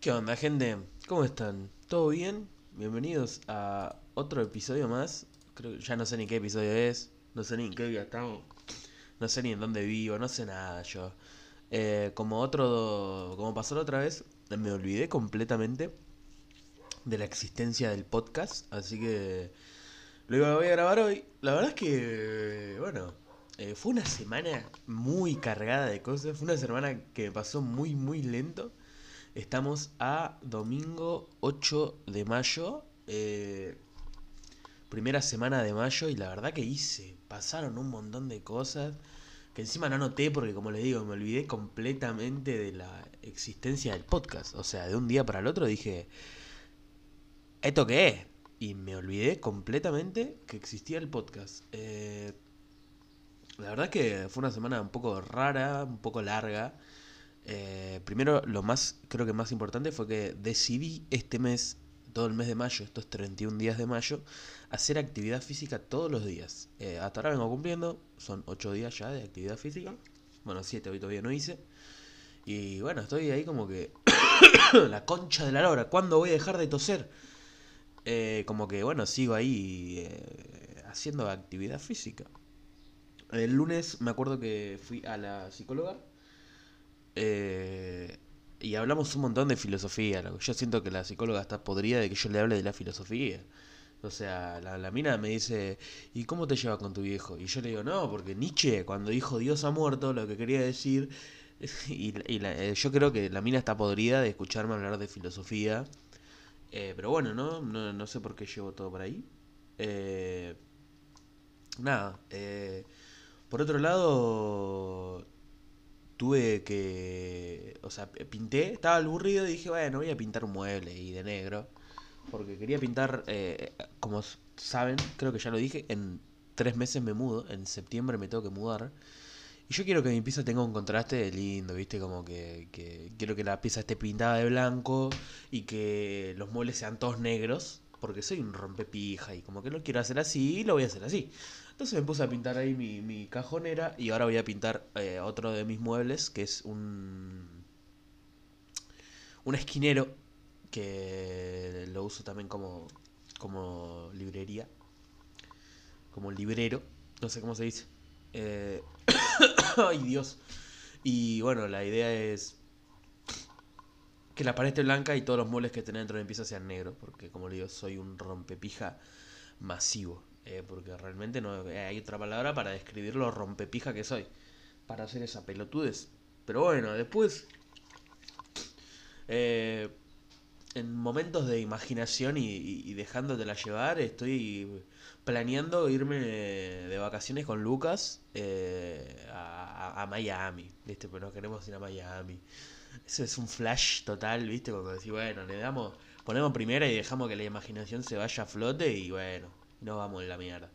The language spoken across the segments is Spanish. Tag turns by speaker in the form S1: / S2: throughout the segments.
S1: ¿Qué onda, gente? ¿Cómo están? ¿Todo bien? Bienvenidos a otro episodio más. Creo ya no sé ni qué episodio es. No sé ni en qué día estamos. No sé ni en dónde vivo. No sé nada yo. Eh, como otro. Como pasó la otra vez, me olvidé completamente de la existencia del podcast. Así que. Lo voy a grabar hoy. La verdad es que. Bueno. eh, fue una semana muy cargada de cosas. Fue una semana que pasó muy, muy lento. Estamos a domingo 8 de mayo. eh, primera semana de mayo. Y la verdad que hice. Pasaron un montón de cosas. Que encima no anoté porque como les digo, me olvidé completamente de la existencia del podcast. O sea, de un día para el otro dije, ¿esto qué es? Y me olvidé completamente que existía el podcast. Eh, la verdad que fue una semana un poco rara, un poco larga. Eh, primero, lo más, creo que más importante fue que decidí este mes, todo el mes de mayo, estos 31 días de mayo, hacer actividad física todos los días. Eh, hasta ahora vengo cumpliendo, son 8 días ya de actividad física. Bueno, 7 hoy todavía no hice. Y bueno, estoy ahí como que... la concha de la lora, ¿cuándo voy a dejar de toser? Eh, como que bueno, sigo ahí haciendo actividad física. El lunes me acuerdo que fui a la psicóloga eh, y hablamos un montón de filosofía. Yo siento que la psicóloga está podrida de que yo le hable de la filosofía. O sea, la, la mina me dice, ¿y cómo te llevas con tu viejo? Y yo le digo, no, porque Nietzsche, cuando dijo Dios ha muerto, lo que quería decir... Y, y la- eh, yo creo que la mina está podrida de escucharme hablar de filosofía. Eh, pero bueno, ¿no? ¿no? no sé por qué llevo todo por ahí. Eh, nada. eh, por otro lado, tuve que... O sea, pinté, estaba aburrido y dije, bueno, voy a pintar un mueble y de negro. Porque quería pintar, eh, como saben, creo que ya lo dije, en tres meses me mudo, en septiembre me tengo que mudar. Y yo quiero que mi pieza tenga un contraste lindo, ¿viste? Como que, que quiero que la pieza esté pintada de blanco y que los muebles sean todos negros, porque soy un rompepija y como que lo quiero hacer así lo voy a hacer así. Entonces me puse a pintar ahí mi, mi cajonera y ahora voy a pintar eh, otro de mis muebles, que es un, un esquinero, que lo uso también como, como librería, como librero, no sé cómo se dice. Eh, Ay, Dios. Y bueno, la idea es que la pared esté blanca y todos los muebles que tenés dentro de mi pieza sean negros, porque como le digo, soy un rompepija masivo. eh, porque realmente no eh, hay otra palabra para describir lo rompepija que soy. Para hacer esa pelotudez. Pero bueno, después... eh, en momentos de imaginación y, y, y dejándotela llevar, estoy planeando irme de vacaciones con Lucas a, a- Miami, ¿viste? Pero nos queremos ir a Miami. Eso es un flash total, ¿viste? Cuando decís, bueno, le damos, ponemos primera y dejamos que la imaginación se vaya a flote y bueno, no vamos en la mierda.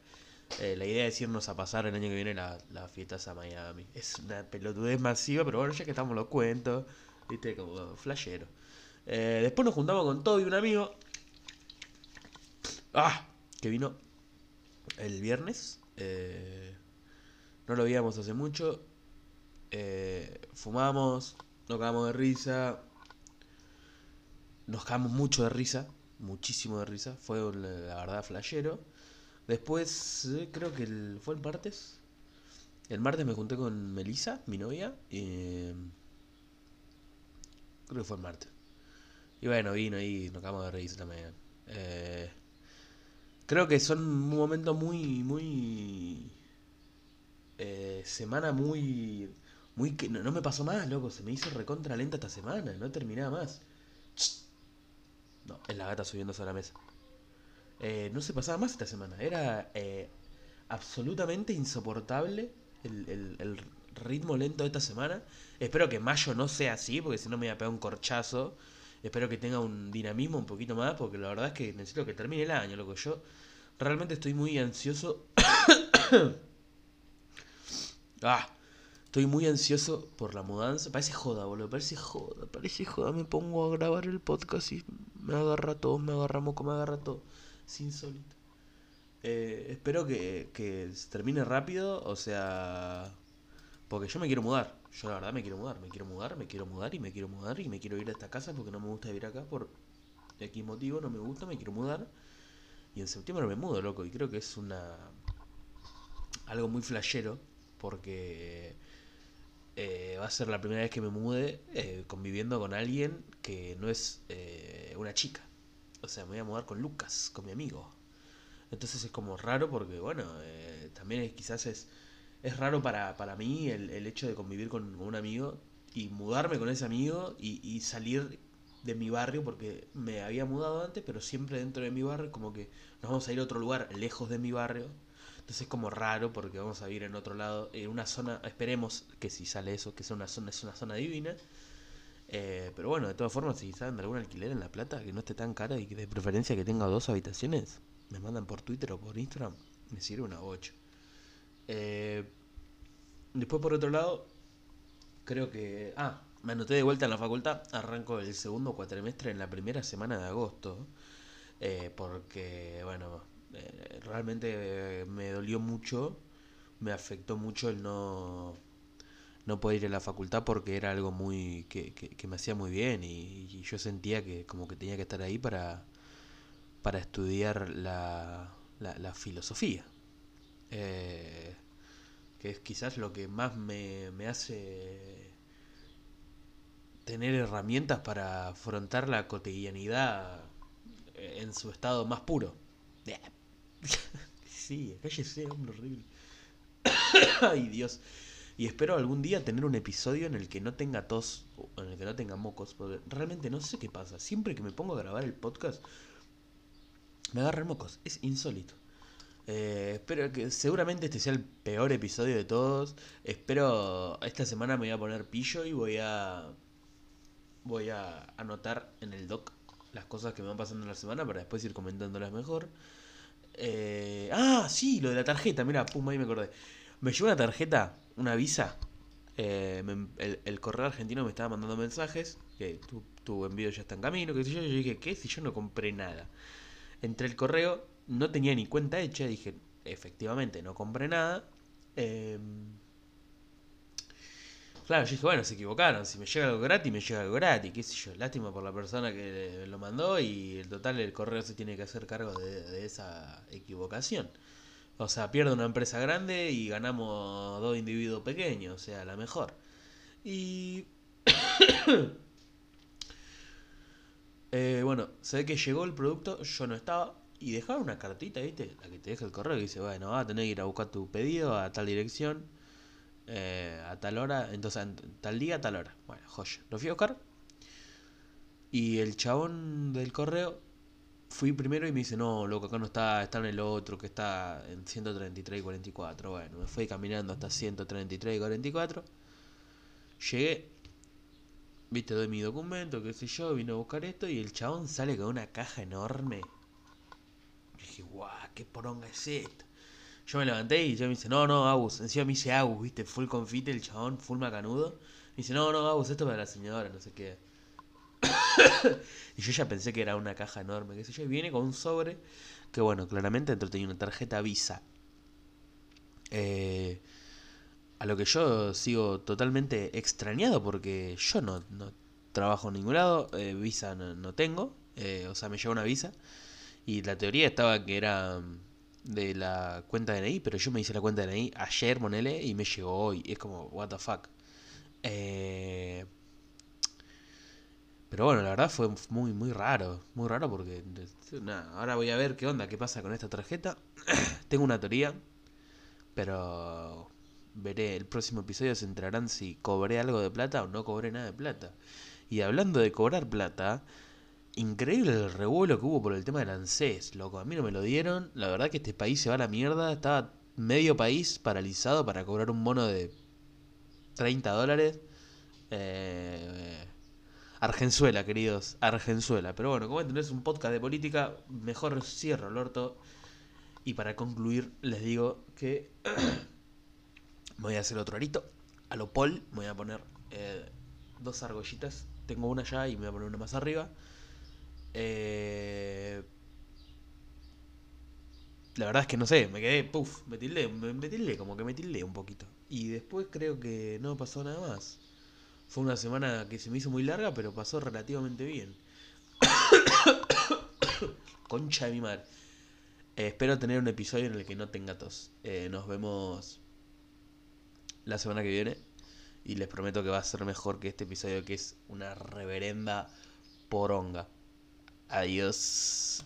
S1: Eh, la idea es irnos a pasar el año que viene la- las fiestas a Miami. Es una pelotudez masiva, pero bueno, ya que estamos los cuentos, ¿viste? Como flashero. Eh, después nos juntamos con todo y un amigo. Ah, que vino el viernes. eh, no lo veíamos hace mucho. fumamos, nos cagamos de risa. Nos cagamos mucho de risa. Muchísimo de risa. Fue la verdad flashero. Después, eh, creo que el- fue el martes. El martes me junté con Melissa, mi novia. creo que fue el martes. Y bueno, vino y nos cagamos de risa también. Eh, creo que son un momento muy, muy... eh, semana muy... Muy que no, no me pasó más, loco. Se me hizo recontra lenta esta semana. No terminaba más. No, es la gata subiéndose a la mesa. Eh, no se pasaba más esta semana. Era eh, absolutamente insoportable el, el- ritmo lento de esta semana. Espero que mayo no sea así, porque si no me voy a pegar un corchazo. Espero que tenga un dinamismo un poquito más, porque la verdad es que necesito que termine el año, loco. Yo realmente estoy muy ansioso. ah, estoy muy ansioso por la mudanza. Parece joda, boludo. Parece joda, parece joda. Me pongo a grabar el podcast y me agarra todo, me agarra moco, me agarra todo. Es insólito. Eh, espero que, que termine rápido, o sea... Porque yo me quiero mudar. yo la verdad me quiero mudar, me quiero mudar, me quiero mudar y me quiero mudar y me quiero ir a esta casa porque no me gusta vivir acá por X motivo, no me gusta, me quiero mudar. Y en septiembre me mudo, loco, y creo que es una algo muy flashero porque eh, va a ser la primera vez que me mude eh, conviviendo con alguien que no es eh, una chica. O sea, me voy a mudar con Lucas, con mi amigo. Entonces es como raro porque, bueno, también es, quizás es, es raro para, para mí el, el hecho de convivir con, un amigo y mudarme con ese amigo y, y salir de mi barrio porque me había mudado antes, pero siempre dentro de mi barrio, como que nos vamos a ir a otro lugar lejos de mi barrio entonces es como raro porque vamos a vivir en otro lado, en una zona, esperemos que si sale eso, que sea una zona, es una zona divina. Eh, pero bueno, de todas formas, si saben de algún alquiler en La Plata que no esté tan cara y que de preferencia que tenga dos habitaciones, me mandan por Twitter o por Instagram, me sirve una 8. Eh, después por otro lado, creo que... Ah, me anoté de vuelta en la facultad, arranco el segundo cuatrimestre en la primera semana de agosto, eh, porque, bueno, realmente me dolió mucho, me afectó mucho el no, no poder ir a la facultad porque era algo muy que, que, me hacía muy bien y, yo sentía que como que tenía que estar ahí para, para estudiar la, la, filosofía. Eh, que es quizás lo que más me, me hace tener herramientas para afrontar la cotidianidad en su estado más puro. sí, cállese, hombre horrible. Ay, Dios. Y espero algún día tener un episodio en el que no tenga tos, en el que no tenga mocos, porque realmente no sé qué pasa. Siempre que me pongo a grabar el podcast, me agarran mocos. Es insólito. Eh, espero que seguramente este sea el peor episodio de todos. Espero esta semana me voy a poner pillo y voy a voy a anotar en el doc las cosas que me van pasando en la semana para después ir comentándolas mejor. Eh, ah, sí, lo de la tarjeta, mira, pum, ahí me acordé. Me llegó una tarjeta, una visa. Eh, el, correo argentino me estaba mandando mensajes, que tu, envío ya está en camino, que yo. Yo dije, ¿qué? Si yo no compré nada. Entre el correo, no tenía ni cuenta hecha, dije, efectivamente, no compré nada. Eh, Claro, yo dije, bueno, se equivocaron. Si me llega algo gratis, me llega algo gratis. Qué sé yo, lástima por la persona que lo mandó y el total el correo se tiene que hacer cargo de, esa equivocación. O sea, pierde una empresa grande y ganamos dos individuos pequeños, o sea, la mejor. Y... eh, bueno, se ve que llegó el producto, yo no estaba, y dejaron una cartita, ¿viste? La que te deja el correo y dice, bueno, vas a tener que ir a buscar tu pedido a tal dirección eh, a tal hora, entonces tal día, tal hora. Bueno, joya. Lo fui a buscar. Y el chabón del correo fui primero y me dice, no, loco, acá no está, está en el otro, que está en 133 y 44. Bueno, me fui caminando hasta 133 y 44. Llegué, viste, doy mi documento, qué sé yo, vine a buscar esto y el chabón sale con una caja enorme. Y dije, guau, qué poronga es esta. Yo me levanté y yo me dice, no, no, Agus. Encima me dice Agus, viste, full confite el chabón, full macanudo. Me dice, no, no, Agus, esto es para la señora, no sé qué. y yo ya pensé que era una caja enorme, qué sé yo. Y viene con un sobre que, bueno, claramente dentro tenía una tarjeta Visa. Eh, a lo que yo sigo totalmente extrañado porque yo no, no trabajo en ningún lado, eh, Visa no, tengo, eh, o sea, me lleva una Visa. Y la teoría estaba que era de la cuenta de DNI, pero yo me hice la cuenta de DNI ayer, monele, y me llegó hoy. Es como, what the fuck. Eh, pero bueno, la verdad fue muy, muy raro. Muy raro porque. Nada, ahora voy a ver qué onda, qué pasa con esta tarjeta. Tengo una teoría, pero veré. El próximo episodio se entrarán si cobré algo de plata o no cobré nada de plata. Y hablando de cobrar plata, increíble el revuelo que hubo por el tema del ANSES, loco. A mí no me lo dieron. La verdad que este país se va a la mierda. Estaba medio país paralizado para cobrar un bono de 30 dólares. Eh, Argenzuela, queridos. Argenzuela. Pero bueno, como entendés un podcast de política, mejor cierro el orto. Y para concluir, les digo que me voy a hacer otro arito. A lo Paul, me voy a poner eh, dos argollitas. Tengo una ya y me voy a poner una más arriba. Eh, la verdad es que no sé, me quedé, puff, me tildé, me, me tildé, como que me tildé un poquito. Y después creo que no pasó nada más. Fue una semana que se me hizo muy larga, pero pasó relativamente bien. Concha de mi madre. Eh, espero tener un episodio en el que no tenga tos. Eh, nos vemos la semana que viene. Y les prometo que va a ser mejor que este episodio que es una reverenda poronga. Adiós.